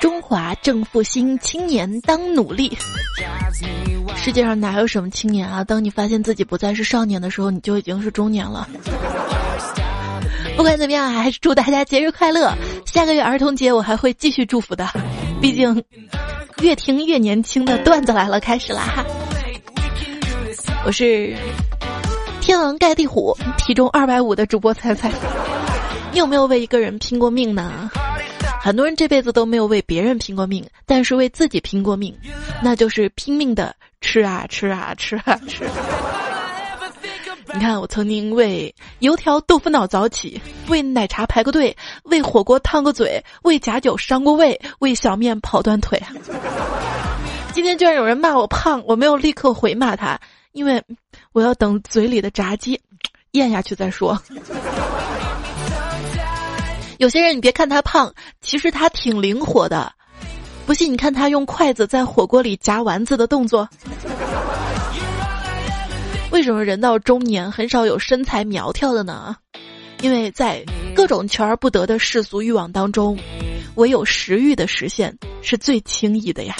中华正复兴青年当努力。世界上哪有什么青年啊？当你发现自己不再是少年的时候，你就已经是中年了。不管怎么样，还是祝大家节日快乐。下个月儿童节我还会继续祝福的，毕竟越听越年轻的段子来了，开始啦哈！我是天王盖地虎，体重二百五的主播猜猜，你有没有为一个人拼过命呢？很多人这辈子都没有为别人拼过命，但是为自己拼过命，那就是拼命的吃啊吃啊吃啊吃。你看，我曾经为油条豆腐脑早起，为奶茶排个队，为火锅烫个嘴，为假酒伤过胃，为小面跑断腿。今天居然有人骂我胖，我没有立刻回骂他，因为我要等嘴里的炸鸡咽下去再说。有些人，你别看他胖，其实他挺灵活的。不信，你看他用筷子在火锅里夹丸子的动作。为什么人到中年很少有身材苗条的呢？因为在各种求而不得的世俗欲望当中，唯有食欲的实现是最轻易的呀。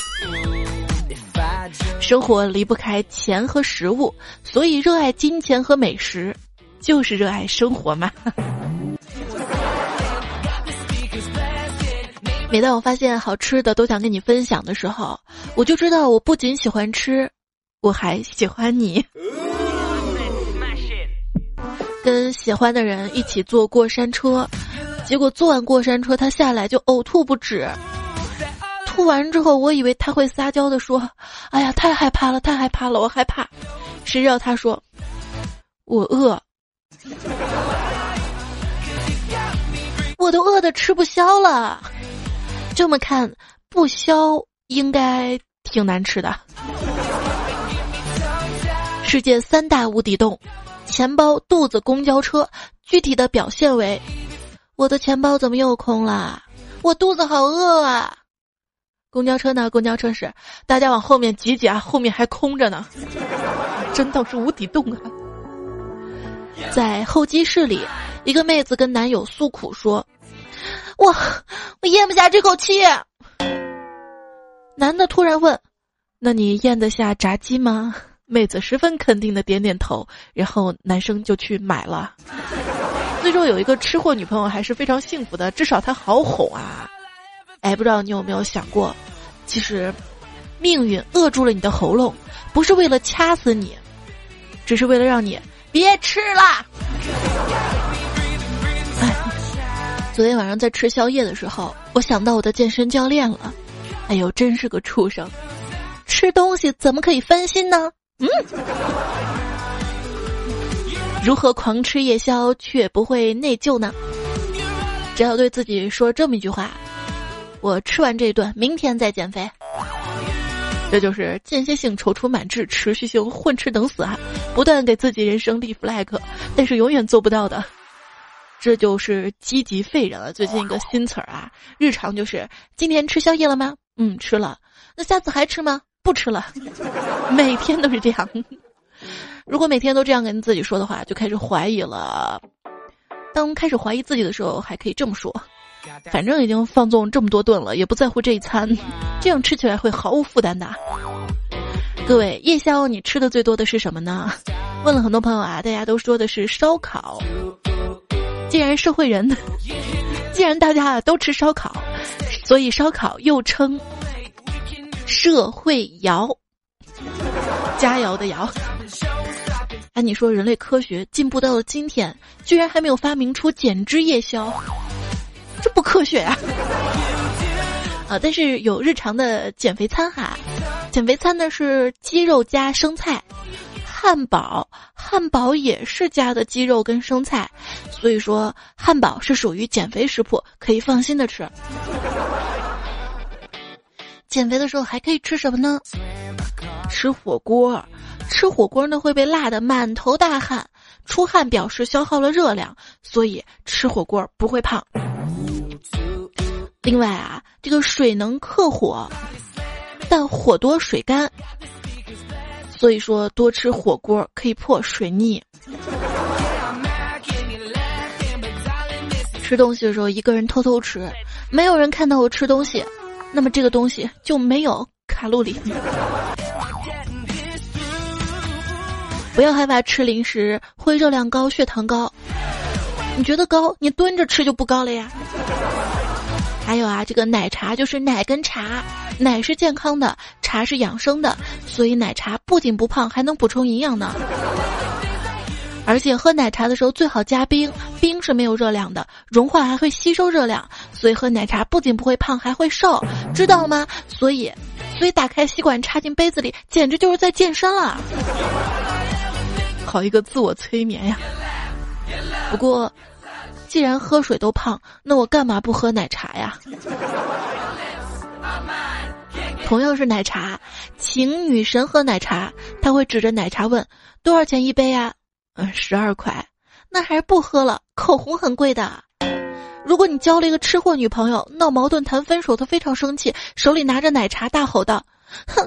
生活离不开钱和食物，所以热爱金钱和美食，就是热爱生活嘛。每当我发现好吃的都想跟你分享的时候，我就知道我不仅喜欢吃，我还喜欢你。跟喜欢的人一起坐过山车，结果坐完过山车他下来就呕吐不止。吐完之后，我以为他会撒娇的说：“哎呀，太害怕了，太害怕了，我害怕。”谁知道他说：“我饿，我都饿得吃不消了。”这么看，不消应该挺难吃的。世界三大无底洞：钱包、肚子、公交车。具体的表现为：我的钱包怎么又空了？我肚子好饿啊！公交车呢？公交车是大家往后面挤挤啊，后面还空着呢。真倒是无底洞啊！在候机室里，一个妹子跟男友诉苦说。我我咽不下这口气。男的突然问：“那你咽得下炸鸡吗？”妹子十分肯定的点点头，然后男生就去买了。最终，有一个吃货女朋友还是非常幸福的，至少她好哄啊。哎，不知道你有没有想过，其实命运扼住了你的喉咙，不是为了掐死你，只是为了让你别吃了。昨天晚上在吃宵夜的时候，我想到我的健身教练了。哎呦，真是个畜生！吃东西怎么可以分心呢？嗯，如何狂吃夜宵却不会内疚呢？只要对自己说这么一句话：我吃完这一顿，明天再减肥。这就是间歇性踌躇满志，持续性混吃等死啊！不断给自己人生立 flag，但是永远做不到的。这就是积极废人了。最近一个新词儿啊，日常就是今天吃宵夜了吗？嗯，吃了。那下次还吃吗？不吃了。每天都是这样。如果每天都这样跟自己说的话，就开始怀疑了。当开始怀疑自己的时候，还可以这么说：反正已经放纵这么多顿了，也不在乎这一餐，这样吃起来会毫无负担的。各位，夜宵你吃的最多的是什么呢？问了很多朋友啊，大家都说的是烧烤。既然社会人，既然大家都吃烧烤，所以烧烤又称社会摇，佳肴的肴。哎，你说人类科学进步到了今天，居然还没有发明出减脂夜宵，这不科学呀！啊，但是有日常的减肥餐哈，减肥餐呢是鸡肉加生菜。汉堡，汉堡也是加的鸡肉跟生菜，所以说汉堡是属于减肥食谱，可以放心的吃。减肥的时候还可以吃什么呢？吃火锅，吃火锅呢会被辣的满头大汗，出汗表示消耗了热量，所以吃火锅不会胖。另外啊，这个水能克火，但火多水干。所以说，多吃火锅可以破水逆。吃东西的时候，一个人偷偷吃，没有人看到我吃东西，那么这个东西就没有卡路里。不要害怕吃零食会热量高、血糖高。你觉得高，你蹲着吃就不高了呀。还有啊，这个奶茶就是奶跟茶，奶是健康的，茶是养生的，所以奶茶不仅不胖，还能补充营养呢。而且喝奶茶的时候最好加冰，冰是没有热量的，融化还会吸收热量，所以喝奶茶不仅不会胖，还会瘦，知道吗？所以，所以打开吸管插进杯子里，简直就是在健身了。好一个自我催眠呀！不过。既然喝水都胖，那我干嘛不喝奶茶呀？同样是奶茶，请女神喝奶茶，他会指着奶茶问多少钱一杯呀？嗯，十二块。那还是不喝了。口红很贵的。如果你交了一个吃货女朋友，闹矛盾谈分手，她非常生气，手里拿着奶茶大吼道：“哼，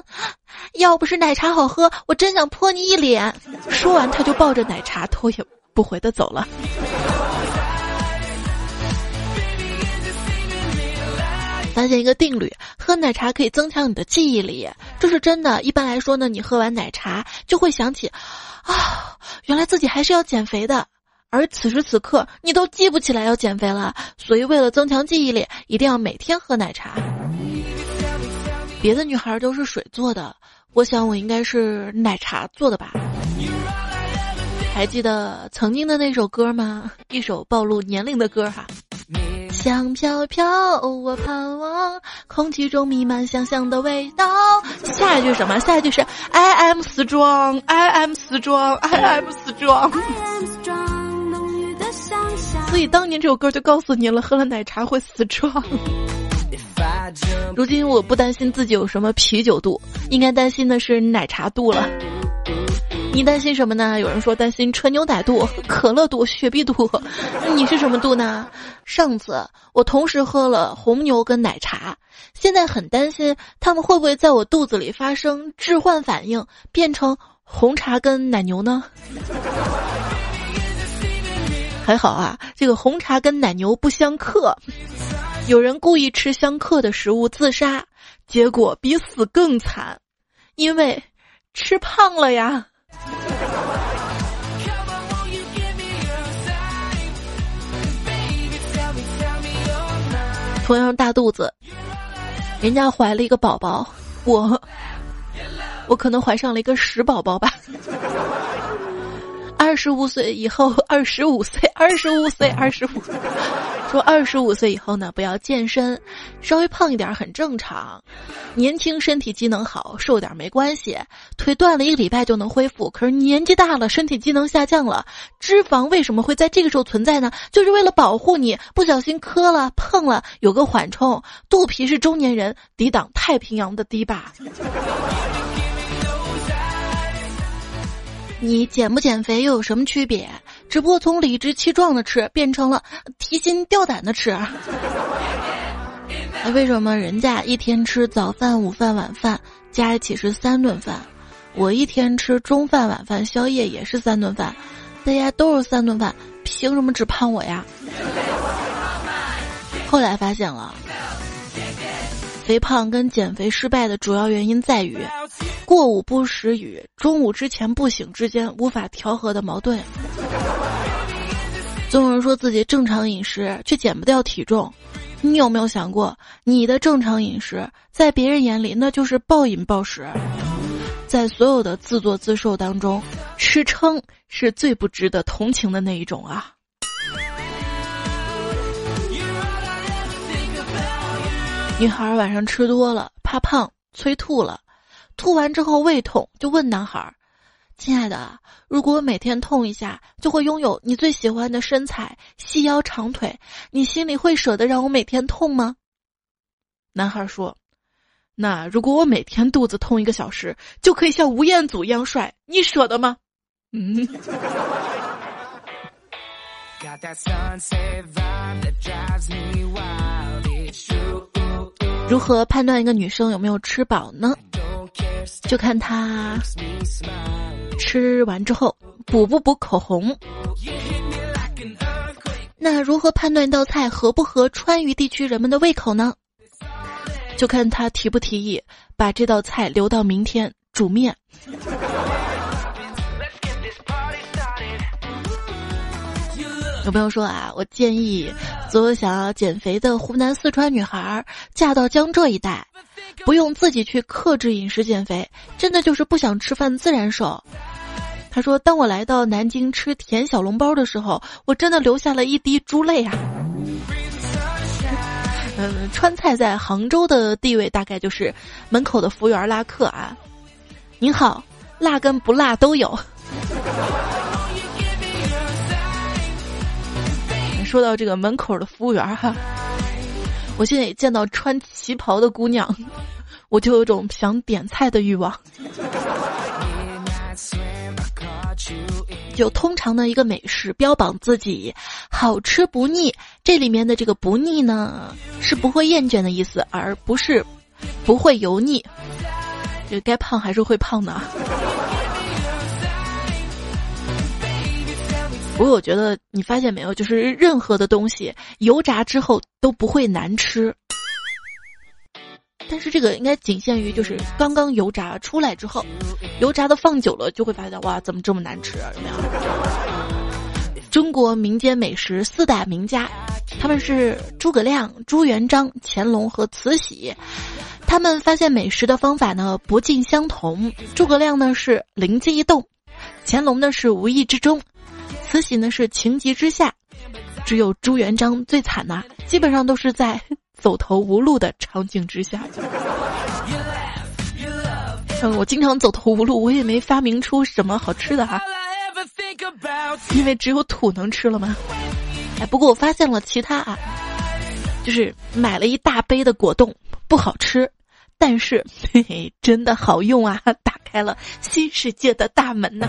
要不是奶茶好喝，我真想泼你一脸。”说完，他就抱着奶茶头也不回的走了。发现一个定律：喝奶茶可以增强你的记忆力，这是真的。一般来说呢，你喝完奶茶就会想起，啊，原来自己还是要减肥的。而此时此刻，你都记不起来要减肥了。所以为了增强记忆力，一定要每天喝奶茶。别的女孩都是水做的，我想我应该是奶茶做的吧。还记得曾经的那首歌吗？一首暴露年龄的歌哈。香飘飘，我盼望空气中弥漫香香的味道。下一句什么？下一句是 I am strong，I am strong，I am strong。所以当年这首歌就告诉你了，喝了奶茶会死壮。如今我不担心自己有什么啤酒肚，应该担心的是奶茶肚了。你担心什么呢？有人说担心纯牛奶度、可乐度、雪碧度，你是什么度呢？上次我同时喝了红牛跟奶茶，现在很担心他们会不会在我肚子里发生置换反应，变成红茶跟奶牛呢？还好啊，这个红茶跟奶牛不相克。有人故意吃相克的食物自杀，结果比死更惨，因为吃胖了呀。同样大肚子，人家怀了一个宝宝，我，我可能怀上了一个屎宝宝吧。二十五岁以后，二十五岁，二十五岁，二十五。说二十五岁以后呢，不要健身，稍微胖一点很正常。年轻身体机能好，瘦点没关系。腿断了一个礼拜就能恢复，可是年纪大了，身体机能下降了，脂肪为什么会在这个时候存在呢？就是为了保护你，不小心磕了碰了，有个缓冲。肚皮是中年人抵挡太平洋的堤坝。你减不减肥又有什么区别？只不过从理直气壮的吃变成了提心吊胆的吃。那 为什么人家一天吃早饭、午饭、晚饭加一起是三顿饭，我一天吃中饭、晚饭、宵夜也是三顿饭，大家都是三顿饭，凭什么只胖我呀？后来发现了。肥胖跟减肥失败的主要原因在于，过午不食与中午之前不醒之间无法调和的矛盾。总有人说自己正常饮食却减不掉体重，你有没有想过，你的正常饮食在别人眼里那就是暴饮暴食？在所有的自作自受当中，吃撑是最不值得同情的那一种啊。女孩晚上吃多了，怕胖，催吐了，吐完之后胃痛，就问男孩：“亲爱的，如果我每天痛一下，就会拥有你最喜欢的身材，细腰长腿，你心里会舍得让我每天痛吗？”男孩说：“那如果我每天肚子痛一个小时，就可以像吴彦祖一样帅，你舍得吗？” 嗯。如何判断一个女生有没有吃饱呢？就看她吃完之后补不补口红。那如何判断一道菜合不合川渝地区人们的胃口呢？就看他提不提议把这道菜留到明天煮面。有朋友说啊，我建议所有想要减肥的湖南、四川女孩嫁到江浙一带，不用自己去克制饮食减肥，真的就是不想吃饭自然瘦。他说，当我来到南京吃甜小笼包的时候，我真的流下了一滴珠泪啊。嗯，川菜在杭州的地位大概就是门口的服务员拉客啊。您好，辣跟不辣都有。说到这个门口的服务员哈，我现在也见到穿旗袍的姑娘，我就有种想点菜的欲望。就通常的一个美食标榜自己好吃不腻，这里面的这个不腻呢，是不会厌倦的意思，而不是不会油腻。就该胖还是会胖的。不过我觉得你发现没有，就是任何的东西油炸之后都不会难吃，但是这个应该仅限于就是刚刚油炸出来之后，油炸的放久了就会发现哇，怎么这么难吃？有没有？中国民间美食四大名家，他们是诸葛亮、朱元璋、乾隆和慈禧，他们发现美食的方法呢不尽相同。诸葛亮呢是灵机一动，乾隆呢是无意之中。慈禧呢是情急之下，只有朱元璋最惨呐，基本上都是在走投无路的场景之下。嗯，我经常走投无路，我也没发明出什么好吃的哈，因为只有土能吃了吗？哎，不过我发现了其他啊，就是买了一大杯的果冻，不好吃，但是嘿嘿，真的好用啊，打开了新世界的大门呐。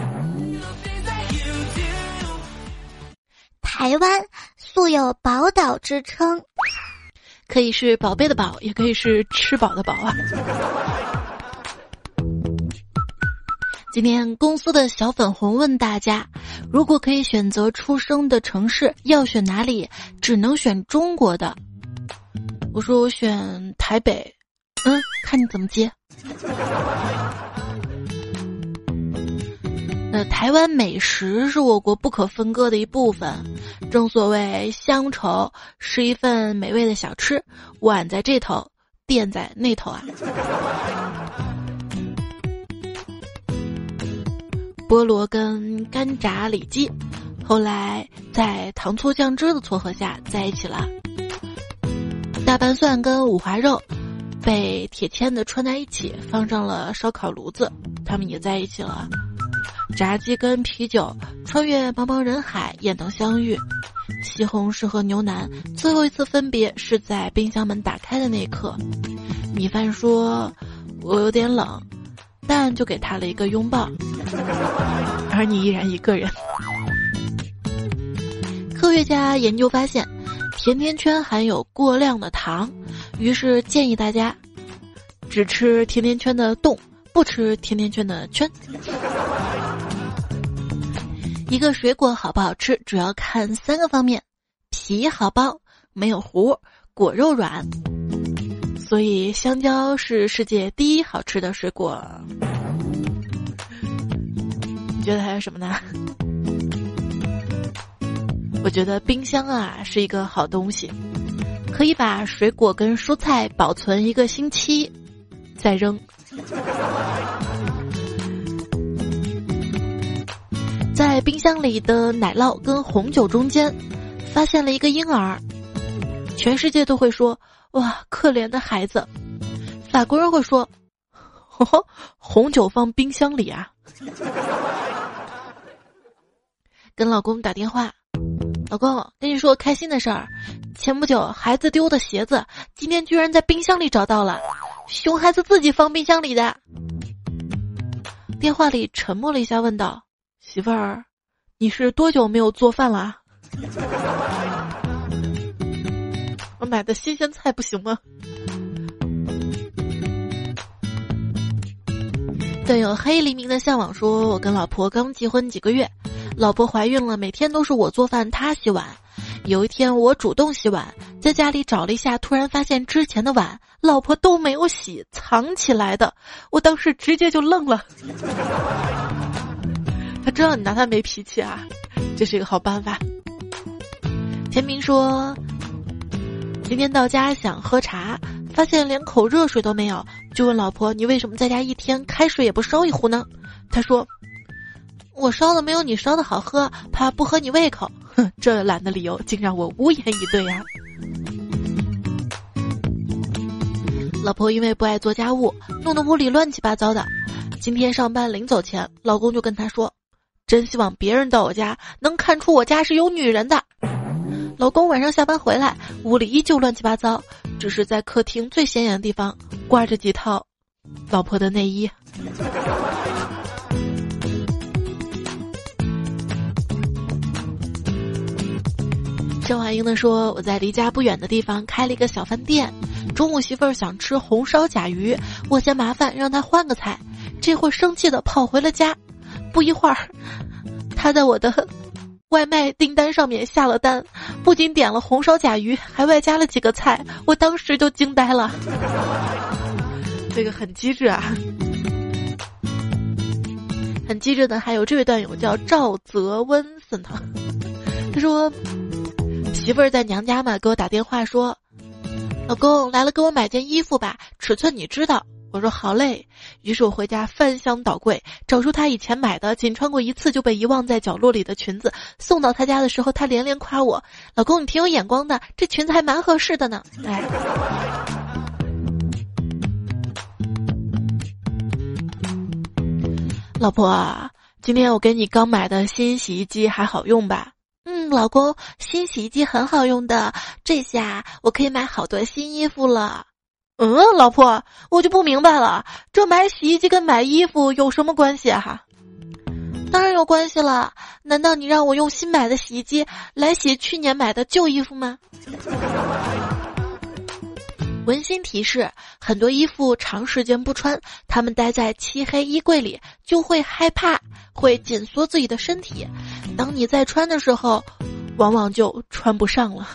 台湾素有宝岛之称，可以是宝贝的宝，也可以是吃饱的饱啊。今天公司的小粉红问大家：如果可以选择出生的城市，要选哪里？只能选中国的。我说我选台北。嗯，看你怎么接。呃，台湾美食是我国不可分割的一部分。正所谓乡愁是一份美味的小吃，碗在这头，店在那头啊。菠萝跟干炸里脊，后来在糖醋酱汁的撮合下在一起了。大瓣蒜跟五花肉被铁签子串在一起，放上了烧烤炉子，他们也在一起了。炸鸡跟啤酒穿越茫茫人海，雁等相遇。西红柿和牛腩最后一次分别是在冰箱门打开的那一刻。米饭说：“我有点冷。”蛋就给他了一个拥抱。而你依然一个人。科学家研究发现，甜甜圈含有过量的糖，于是建议大家只吃甜甜圈的洞，不吃甜甜圈的圈。一个水果好不好吃，主要看三个方面：皮好剥，没有核，果肉软。所以香蕉是世界第一好吃的水果。你觉得还有什么呢？我觉得冰箱啊是一个好东西，可以把水果跟蔬菜保存一个星期，再扔。在冰箱里的奶酪跟红酒中间，发现了一个婴儿，全世界都会说：“哇，可怜的孩子。”法国人会说：“红酒放冰箱里啊。”跟老公打电话，老公跟你说个开心的事儿，前不久孩子丢的鞋子，今天居然在冰箱里找到了，熊孩子自己放冰箱里的。电话里沉默了一下，问道。媳妇儿，你是多久没有做饭了？我买的新鲜菜不行吗？段友黑黎明的向往说：“我跟老婆刚结婚几个月，老婆怀孕了，每天都是我做饭，她洗碗。有一天我主动洗碗，在家里找了一下，突然发现之前的碗老婆都没有洗，藏起来的。我当时直接就愣了。他知道你拿他没脾气啊，这是一个好办法。天明说，今天到家想喝茶，发现连口热水都没有，就问老婆：“你为什么在家一天开水也不烧一壶呢？”他说：“我烧的没有你烧的好喝，怕不合你胃口。”哼，这懒的理由竟让我无言以对呀！老婆因为不爱做家务，弄得屋里乱七八糟的。今天上班临走前，老公就跟他说：“真希望别人到我家能看出我家是有女人的。”老公晚上下班回来，屋里依旧乱七八糟，只是在客厅最显眼的地方挂着几套老婆的内衣。郑华英的说：“我在离家不远的地方开了一个小饭店，中午媳妇儿想吃红烧甲鱼，我嫌麻烦，让她换个菜。这会儿生气的跑回了家，不一会儿，他在我的外卖订单上面下了单，不仅点了红烧甲鱼，还外加了几个菜，我当时就惊呆了。这个很机智啊，很机智的还有这位段友叫赵泽温森他，他说。”媳妇儿在娘家嘛，给我打电话说：“老公来了，给我买件衣服吧，尺寸你知道。”我说：“好嘞。”于是我回家翻箱倒柜，找出他以前买的仅穿过一次就被遗忘在角落里的裙子，送到他家的时候，他连连夸我：“老公你挺有眼光的，这裙子还蛮合适的呢。”哎，老婆，今天我给你刚买的新洗衣机还好用吧？嗯，老公，新洗衣机很好用的，这下我可以买好多新衣服了。嗯，老婆，我就不明白了，这买洗衣机跟买衣服有什么关系啊？当然有关系了，难道你让我用新买的洗衣机来洗去年买的旧衣服吗？温馨提示：很多衣服长时间不穿，它们待在漆黑衣柜里就会害怕，会紧缩自己的身体。当你在穿的时候，往往就穿不上了。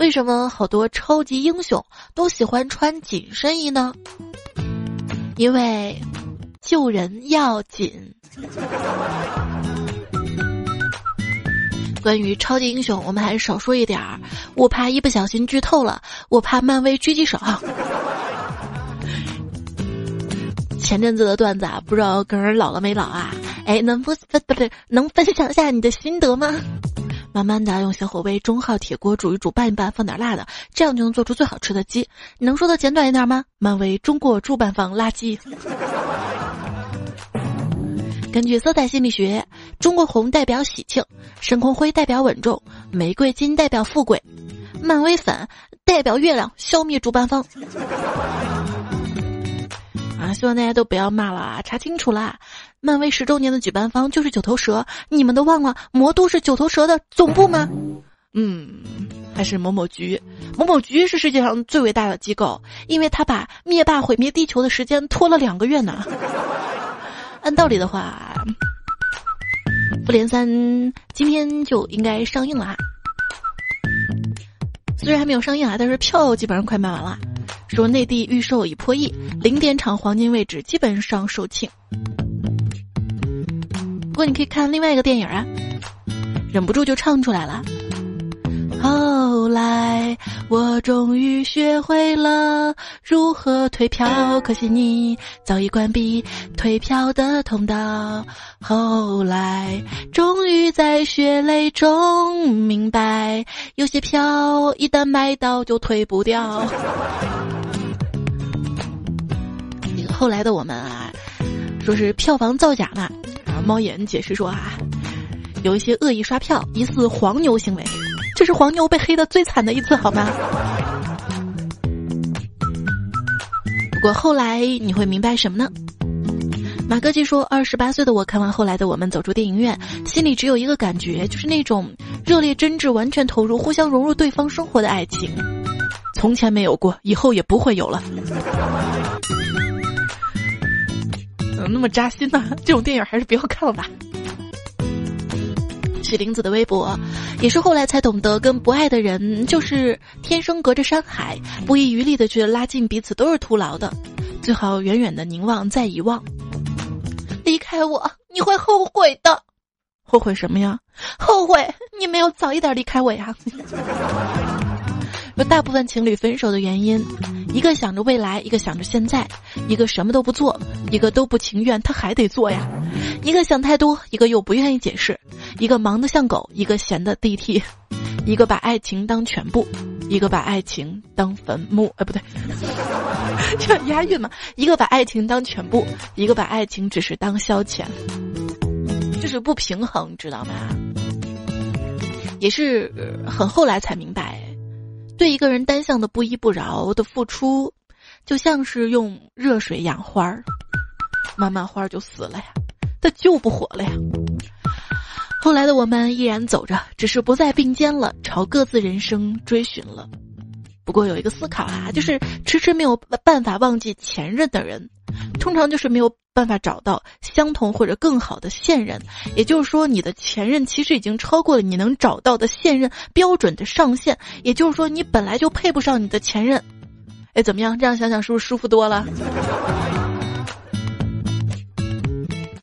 为什么好多超级英雄都喜欢穿紧身衣呢？因为救人要紧。关于超级英雄，我们还是少说一点儿。我怕一不小心剧透了，我怕漫威狙击手。前阵子的段子啊，不知道个人老了没老啊？哎，能不不不对，能分享一下你的心得吗？慢慢的用小火煨中号铁锅煮一煮，拌一拌，放点辣的，这样就能做出最好吃的鸡。你能说的简短一点吗？漫威中国主办方垃圾。根据色彩心理学，中国红代表喜庆，深空灰代表稳重，玫瑰金代表富贵，漫威粉代表月亮消灭主办方。啊，希望大家都不要骂了！查清楚啦，漫威十周年的举办方就是九头蛇，你们都忘了魔都是九头蛇的总部吗？嗯，还是某某局，某某局是世界上最伟大的机构，因为他把灭霸毁灭地球的时间拖了两个月呢。按道理的话，《复联三》今天就应该上映了哈。虽然还没有上映啊，但是票基本上快卖完了。说内地预售已破亿，零点场黄金位置基本上售罄。不过你可以看另外一个电影啊，忍不住就唱出来了。后来我终于学会了如何退票，可惜你早已关闭退票的通道。后来终于在血泪中明白，有些票一旦买到就退不掉。后来的我们啊，说是票房造假嘛。猫眼解释说啊，有一些恶意刷票，疑似黄牛行为。这是黄牛被黑的最惨的一次，好吗？不过后来你会明白什么呢？马哥记说，二十八岁的我看完后来的我们走出电影院，心里只有一个感觉，就是那种热烈、真挚、完全投入、互相融入对方生活的爱情，从前没有过，以后也不会有了。那么扎心呢？这种电影还是不要看了吧。起林子的微博，也是后来才懂得，跟不爱的人就是天生隔着山海，不遗余力的去拉近彼此都是徒劳的，最好远远的凝望再遗忘。离开我，你会后悔的。后悔什么呀？后悔你没有早一点离开我呀。有大部分情侣分手的原因，一个想着未来，一个想着现在，一个什么都不做，一个都不情愿，他还得做呀。一个想太多，一个又不愿意解释，一个忙得像狗，一个闲得地替，一个把爱情当全部，一个把爱情当坟墓。哎，不对，这押韵嘛？一个把爱情当全部，一个把爱情只是当消遣，就是不平衡，知道吗？也是很后来才明白。对一个人单向的不依不饶的付出，就像是用热水养花儿，慢慢花儿就死了呀，它救不活了呀。后来的我们依然走着，只是不再并肩了，朝各自人生追寻了。不过有一个思考啊，就是迟迟没有办法忘记前任的人，通常就是没有。办法找到相同或者更好的现任，也就是说，你的前任其实已经超过了你能找到的现任标准的上限。也就是说，你本来就配不上你的前任。哎，怎么样？这样想想是不是舒服多了？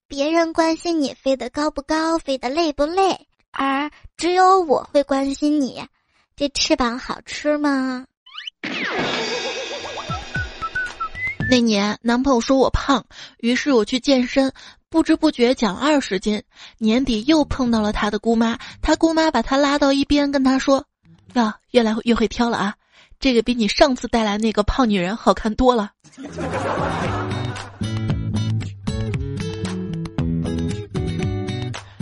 别人关心你飞得高不高，飞得累不累，而只有我会关心你，这翅膀好吃吗？那年男朋友说我胖，于是我去健身，不知不觉减二十斤。年底又碰到了他的姑妈，他姑妈把他拉到一边，跟他说：“呀，越来越会挑了啊，这个比你上次带来那个胖女人好看多了。”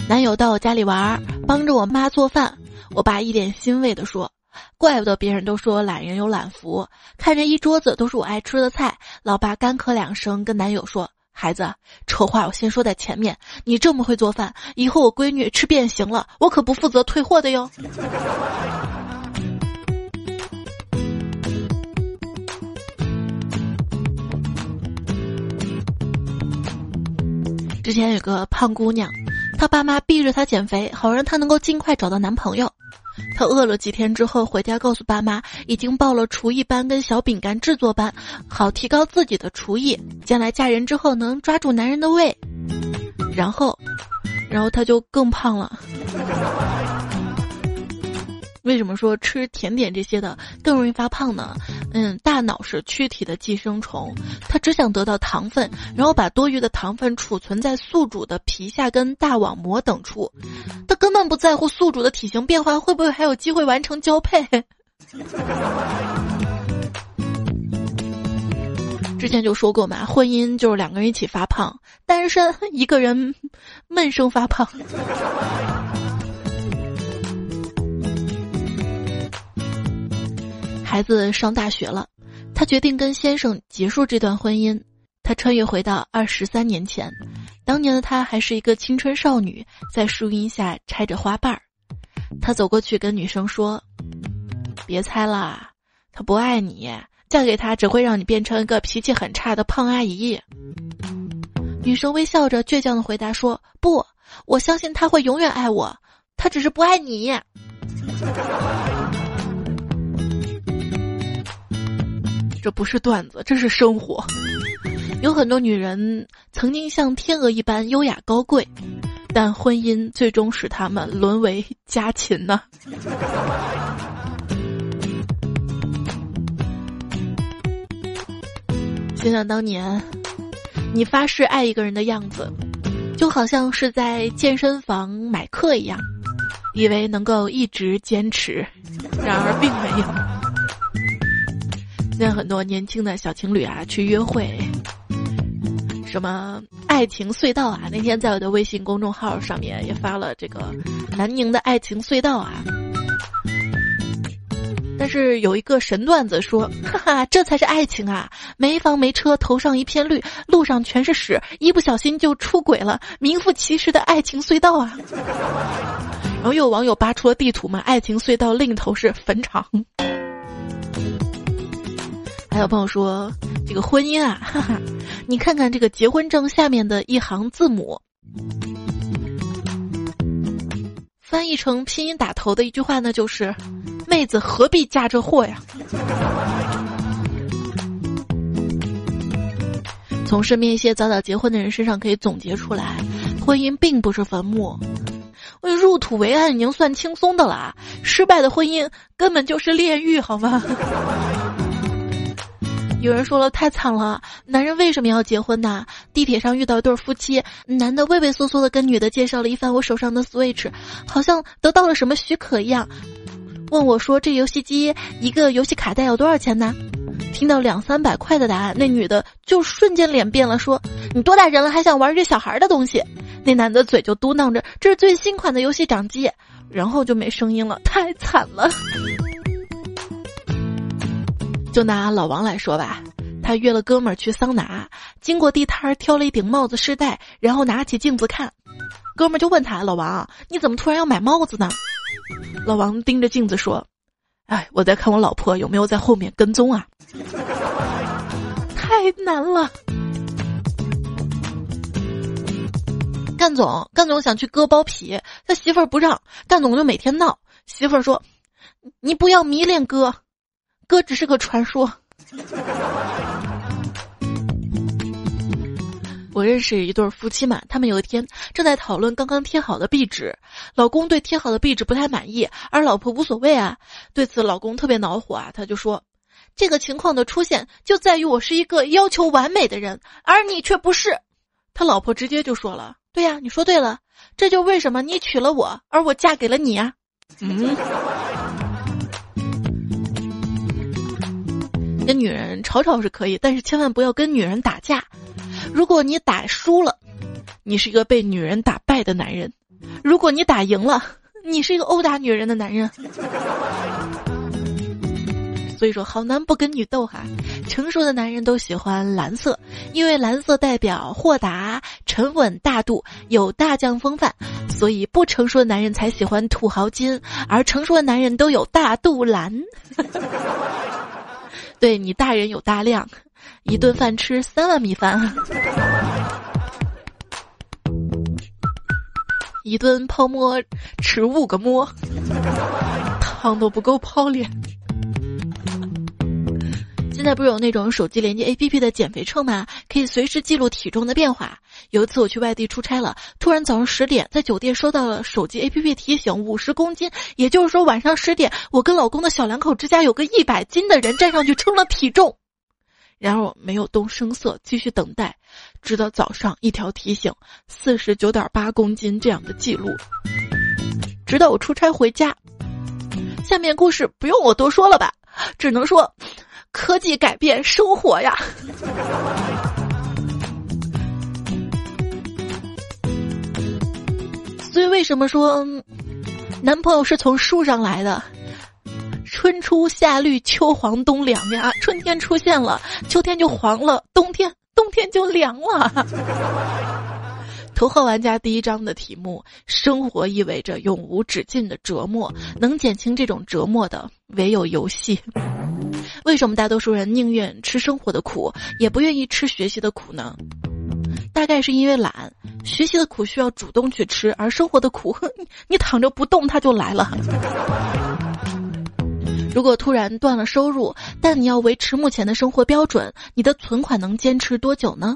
男友到我家里玩，帮着我妈做饭，我爸一脸欣慰地说。怪不得别人都说懒人有懒福，看着一桌子都是我爱吃的菜，老爸干咳两声，跟男友说：“孩子，丑话我先说在前面，你这么会做饭，以后我闺女吃变形了，我可不负责退货的哟。”之前有个胖姑娘，她爸妈逼着她减肥，好让她能够尽快找到男朋友。她饿了几天之后回家，告诉爸妈已经报了厨艺班跟小饼干制作班，好提高自己的厨艺，将来嫁人之后能抓住男人的胃。然后，然后她就更胖了。为什么说吃甜点这些的更容易发胖呢？嗯，大脑是躯体的寄生虫，它只想得到糖分，然后把多余的糖分储存在宿主的皮下跟大网膜等处，它根本不在乎宿主的体型变化会不会还有机会完成交配。之前就说过嘛，婚姻就是两个人一起发胖，单身一个人闷声发胖。孩子上大学了，她决定跟先生结束这段婚姻。她穿越回到二十三年前，当年的她还是一个青春少女，在树荫下拆着花瓣儿。她走过去跟女生说：“别猜啦，他不爱你，嫁给他只会让你变成一个脾气很差的胖阿姨。”女生微笑着倔强的回答说：“不，我相信他会永远爱我，他只是不爱你。”这不是段子，这是生活。有很多女人曾经像天鹅一般优雅高贵，但婚姻最终使她们沦为家禽呢。想想当年，你发誓爱一个人的样子，就好像是在健身房买课一样，以为能够一直坚持，然而并没有。现在很多年轻的小情侣啊，去约会，什么爱情隧道啊？那天在我的微信公众号上面也发了这个南宁的爱情隧道啊。但是有一个神段子说，哈哈，这才是爱情啊！没房没车，头上一片绿，路上全是屎，一不小心就出轨了，名副其实的爱情隧道啊！然后有网友扒出了地图嘛，爱情隧道另一头是坟场。还有朋友说，这个婚姻啊，哈哈，你看看这个结婚证下面的一行字母，翻译成拼音打头的一句话呢，就是“妹子何必嫁这货呀”。从身边一些早早结婚的人身上可以总结出来，婚姻并不是坟墓，入土为安已经算轻松的了，失败的婚姻根本就是炼狱，好吗？有人说了太惨了，男人为什么要结婚呢？地铁上遇到一对夫妻，男的畏畏缩缩的跟女的介绍了一番我手上的 Switch，好像得到了什么许可一样，问我说这游戏机一个游戏卡带要多少钱呢？听到两三百块的答案，那女的就瞬间脸变了，说：“你多大人了还想玩这小孩的东西？”那男的嘴就嘟囔着：“这是最新款的游戏掌机。”然后就没声音了，太惨了。就拿老王来说吧，他约了哥们儿去桑拿，经过地摊儿挑了一顶帽子试戴，然后拿起镜子看，哥们儿就问他：“老王，你怎么突然要买帽子呢？”老王盯着镜子说。哎，我在看我老婆有没有在后面跟踪啊！太难了。干总，干总想去割包皮，他媳妇儿不让，干总就每天闹。媳妇儿说：“你不要迷恋哥，哥只是个传说。”我认识一对夫妻嘛，他们有一天正在讨论刚刚贴好的壁纸，老公对贴好的壁纸不太满意，而老婆无所谓啊。对此，老公特别恼火啊，他就说：“这个情况的出现就在于我是一个要求完美的人，而你却不是。”他老婆直接就说了：“对呀，你说对了，这就为什么你娶了我，而我嫁给了你啊。”嗯，跟女人吵吵是可以，但是千万不要跟女人打架。如果你打输了，你是一个被女人打败的男人；如果你打赢了，你是一个殴打女人的男人。所以说，好男不跟女斗哈。成熟的男人都喜欢蓝色，因为蓝色代表豁达、沉稳、大度，有大将风范。所以不成熟的男人才喜欢土豪金，而成熟的男人都有大肚腩。对你大人有大量。一顿饭吃三碗米饭，一顿泡馍吃五个馍，汤都不够泡脸。现在不是有那种手机连接 APP 的减肥秤吗？可以随时记录体重的变化。有一次我去外地出差了，突然早上十点在酒店收到了手机 APP 提醒，五十公斤，也就是说晚上十点，我跟老公的小两口之家有个一百斤的人站上去称了体重。然而没有动声色，继续等待，直到早上一条提醒，四十九点八公斤这样的记录，直到我出差回家。下面故事不用我多说了吧，只能说，科技改变生活呀。所以为什么说，男朋友是从树上来的？春初夏绿，秋黄冬凉呀！春天出现了，秋天就黄了；冬天，冬天就凉了。头号玩家第一章的题目：生活意味着永无止境的折磨，能减轻这种折磨的唯有游戏。为什么大多数人宁愿吃生活的苦，也不愿意吃学习的苦呢？大概是因为懒。学习的苦需要主动去吃，而生活的苦，你躺着不动，它就来了。如果突然断了收入，但你要维持目前的生活标准，你的存款能坚持多久呢？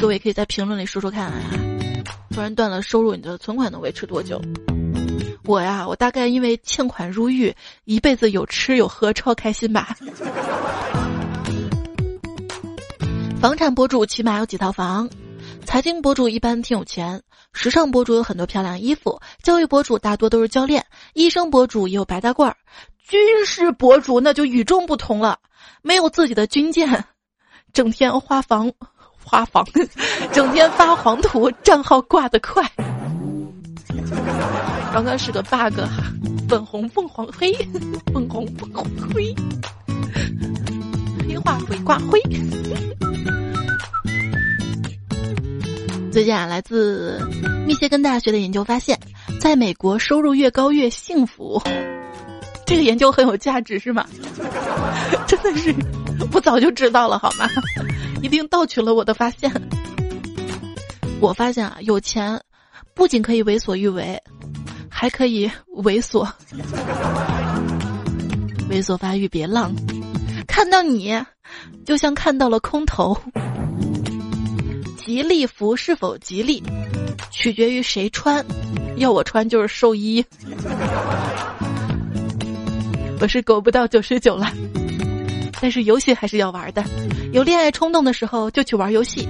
各位可以在评论里说说看啊！突然断了收入，你的存款能维持多久？我呀，我大概因为欠款入狱，一辈子有吃有喝，超开心吧。房产博主起码有几套房。财经博主一般挺有钱，时尚博主有很多漂亮衣服，教育博主大多都是教练，医生博主也有白大褂儿，军事博主那就与众不同了，没有自己的军舰，整天花房 花房，整天发黄图，账号挂得快。刚刚是个 bug 哈，粉红凤凰黑，粉红凤凰灰，黑化鬼挂灰。最近啊，来自密歇根大学的研究发现，在美国收入越高越幸福。这个研究很有价值，是吗？真的是，我早就知道了，好吗？一定盗取了我的发现。我发现啊，有钱不仅可以为所欲为，还可以猥琐，猥琐发育别浪，看到你，就像看到了空头。吉利服是否吉利，取决于谁穿。要我穿就是寿衣。我是狗不到九十九了，但是游戏还是要玩的。有恋爱冲动的时候就去玩游戏，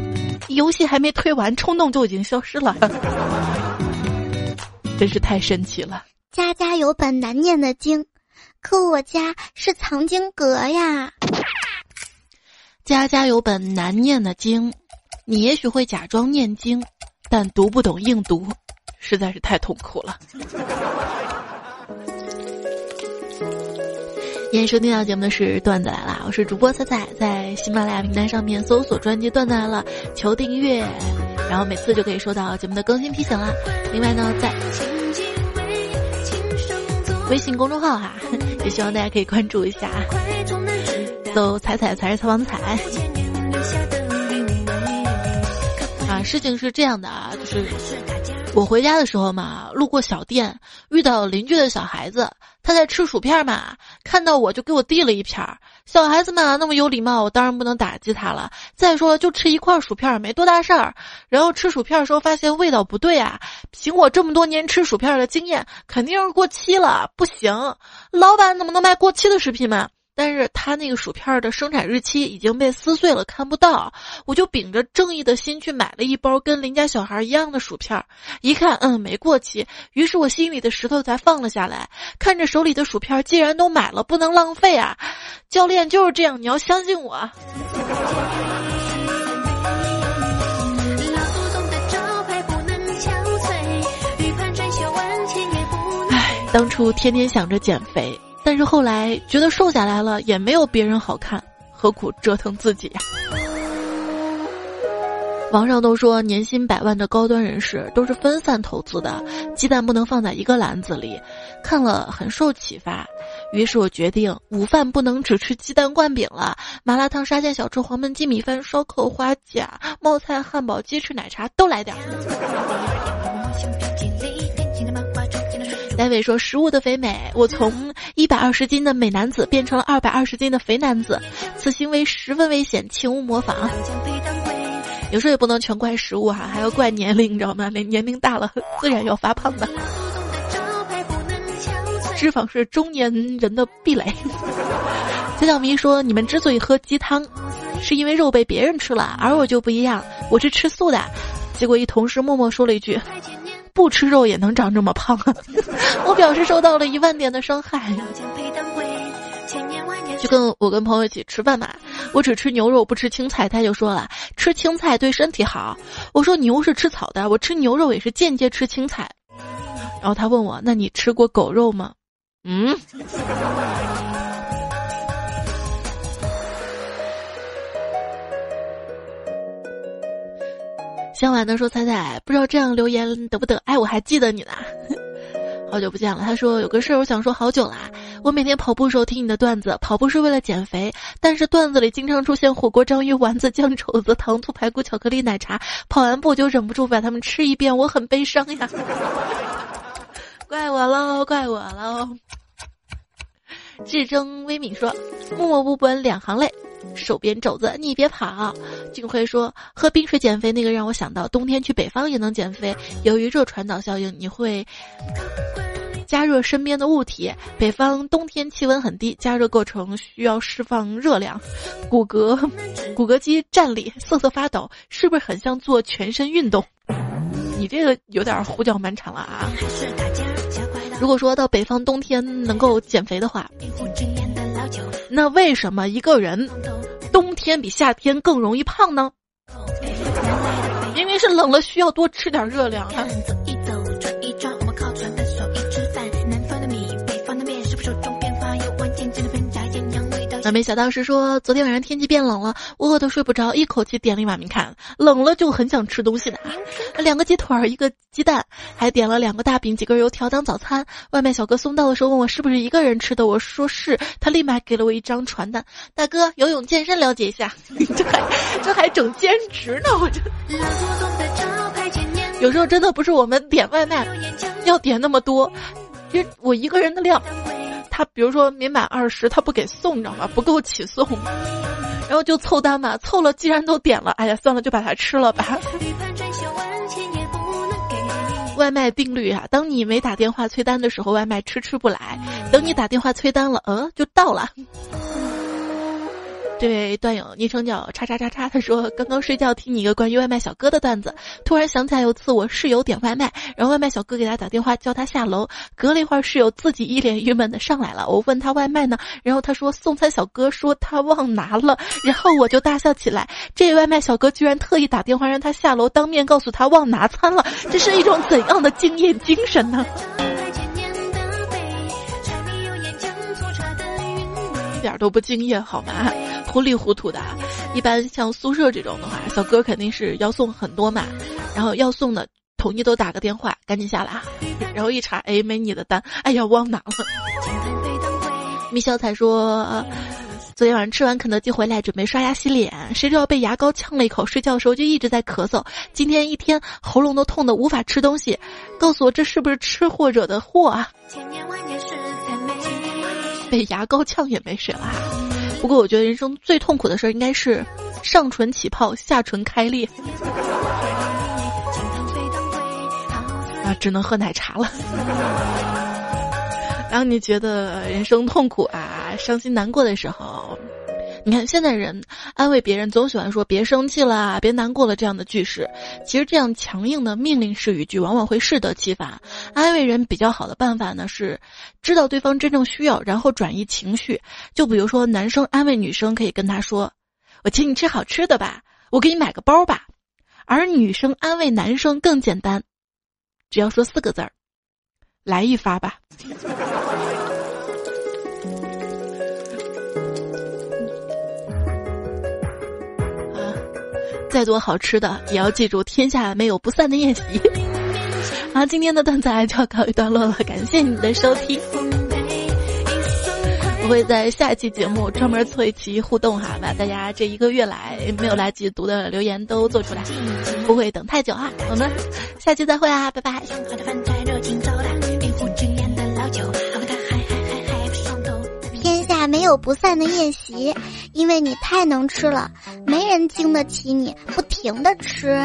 游戏还没推完，冲动就已经消失了。真是太神奇了。家家有本难念的经，可我家是藏经阁呀。家家有本难念的经。你也许会假装念经，但读不懂硬读，实在是太痛苦了。今天收听到节目的是段子来了，我是主播彩彩，在喜马拉雅平台上面搜索专辑“段子来了”，求订阅，然后每次就可以收到节目的更新提醒啦。另外呢，在微信公众号哈，也希望大家可以关注一下，都踩踩才是采访彩”。事情是这样的啊，就是我回家的时候嘛，路过小店，遇到邻居的小孩子，他在吃薯片嘛，看到我就给我递了一片儿。小孩子嘛那么有礼貌，我当然不能打击他了。再说了，就吃一块薯片，没多大事儿。然后吃薯片的时候发现味道不对啊，凭我这么多年吃薯片的经验，肯定是过期了，不行。老板怎么能卖过期的食品嘛？但是他那个薯片的生产日期已经被撕碎了，看不到。我就秉着正义的心去买了一包跟邻家小孩一样的薯片，一看，嗯，没过期。于是我心里的石头才放了下来。看着手里的薯片，既然都买了，不能浪费啊！教练就是这样，你要相信我。唉，当初天天想着减肥。但是后来觉得瘦下来了也没有别人好看，何苦折腾自己呀？网上都说年薪百万的高端人士都是分散投资的，鸡蛋不能放在一个篮子里，看了很受启发。于是我决定午饭不能只吃鸡蛋灌饼了，麻辣烫、沙县小吃、黄焖鸡、米饭、烧烤、花甲、冒菜、汉堡、鸡翅、奶茶都来点儿。戴伟说：“食物的肥美，我从一百二十斤的美男子变成了二百二十斤的肥男子，此行为十分危险，请勿模仿。有时候也不能全怪食物哈，还要怪年龄，你知道吗？那年龄大了，自然要发胖的。脂肪是中年人的壁垒。”小小迷说：“你们之所以喝鸡汤，是因为肉被别人吃了，而我就不一样，我是吃素的。”结果一同事默默说了一句。不吃肉也能长这么胖啊，我表示受到了一万点的伤害。就跟我跟朋友一起吃饭嘛，我只吃牛肉不吃青菜，他就说了吃青菜对身体好。我说牛是吃草的，我吃牛肉也是间接吃青菜。然后他问我，那你吃过狗肉吗？嗯。江晚的说：“彩彩，不知道这样留言得不得？哎，我还记得你呢，好久不见了。”他说：“有个事儿，我想说好久啦。我每天跑步时候听你的段子，跑步是为了减肥，但是段子里经常出现火锅、章鱼丸子、酱肘子、糖醋排骨、巧克力奶茶。跑完步就忍不住把它们吃一遍，我很悲伤呀。怪我喽，怪我喽。”至争微敏说：“默默无闻两行泪。”手边肘子，你别跑。俊辉说，喝冰水减肥那个让我想到，冬天去北方也能减肥。由于热传导效应，你会加热身边的物体。北方冬天气温很低，加热过程需要释放热量，骨骼 骨骼肌站立，瑟瑟发抖，是不是很像做全身运动？你这个有点胡搅蛮缠了啊！如果说到北方冬天能够减肥的话。那为什么一个人冬天比夏天更容易胖呢？因为是冷了，需要多吃点热量。那没想到是说，昨天晚上天气变冷了，我饿得睡不着，一口气点了一碗米看，冷了就很想吃东西的啊，两个鸡腿儿，一个鸡蛋，还点了两个大饼，几根油条当早餐。外卖小哥送到的时候问我是不是一个人吃的，我说是，他立马给了我一张传单，大哥游泳健身了解一下，这还这还整兼职呢，我这。有时候真的不是我们点外卖要点那么多，因为我一个人的量，他比如说没满二十，他不给送，你知道吗？不够起送，然后就凑单嘛，凑了，既然都点了，哎呀，算了，就把它吃了吧。外卖定律啊，当你没打电话催单的时候，外卖迟迟不来；等你打电话催单了，嗯，就到了。这位段友昵称叫叉叉叉叉，他说刚刚睡觉听你一个关于外卖小哥的段子，突然想起来有次我室友点外卖，然后外卖小哥给他打电话叫他下楼，隔了一会儿室友自己一脸郁闷的上来了，我问他外卖呢，然后他说送餐小哥说他忘拿了，然后我就大笑起来，这外卖小哥居然特意打电话让他下楼，当面告诉他忘拿餐了，这是一种怎样的敬业精神呢？一点都不敬业好吗？糊里糊涂的，一般像宿舍这种的话，小哥肯定是要送很多嘛，然后要送的统一都打个电话，赶紧下来，然后一查，哎，没你的单，哎呀，忘拿了。米小彩说，昨天晚上吃完肯德基回来，准备刷牙洗脸，谁知道被牙膏呛了一口，睡觉的时候就一直在咳嗽，今天一天喉咙都痛的无法吃东西，告诉我这是不是吃货惹的祸啊？千年万年被牙膏呛也没事啦。不过我觉得人生最痛苦的事儿应该是上唇起泡，下唇开裂。啊，只能喝奶茶了。当你觉得人生痛苦啊、伤心难过的时候，你看现在人安慰别人总喜欢说“别生气了，别难过了”这样的句式。其实这样强硬的命令式语句往往会适得其反。安慰人比较好的办法呢是，知道对方真正需要，然后转移情绪。就比如说，男生安慰女生可以跟他说：“我请你吃好吃的吧，我给你买个包吧。”而女生安慰男生更简单，只要说四个字儿：“来一发吧。” 再多好吃的，也要记住天下没有不散的宴席。好，今天的段子就要告一段落了，感谢你的收听。我会在下一期节目专门做一期互动哈，把大家这一个月来没有来及读的留言都做出来，不会等太久哈。我们下期再会啊，拜拜。没有不散的宴席，因为你太能吃了，没人经得起你不停的吃。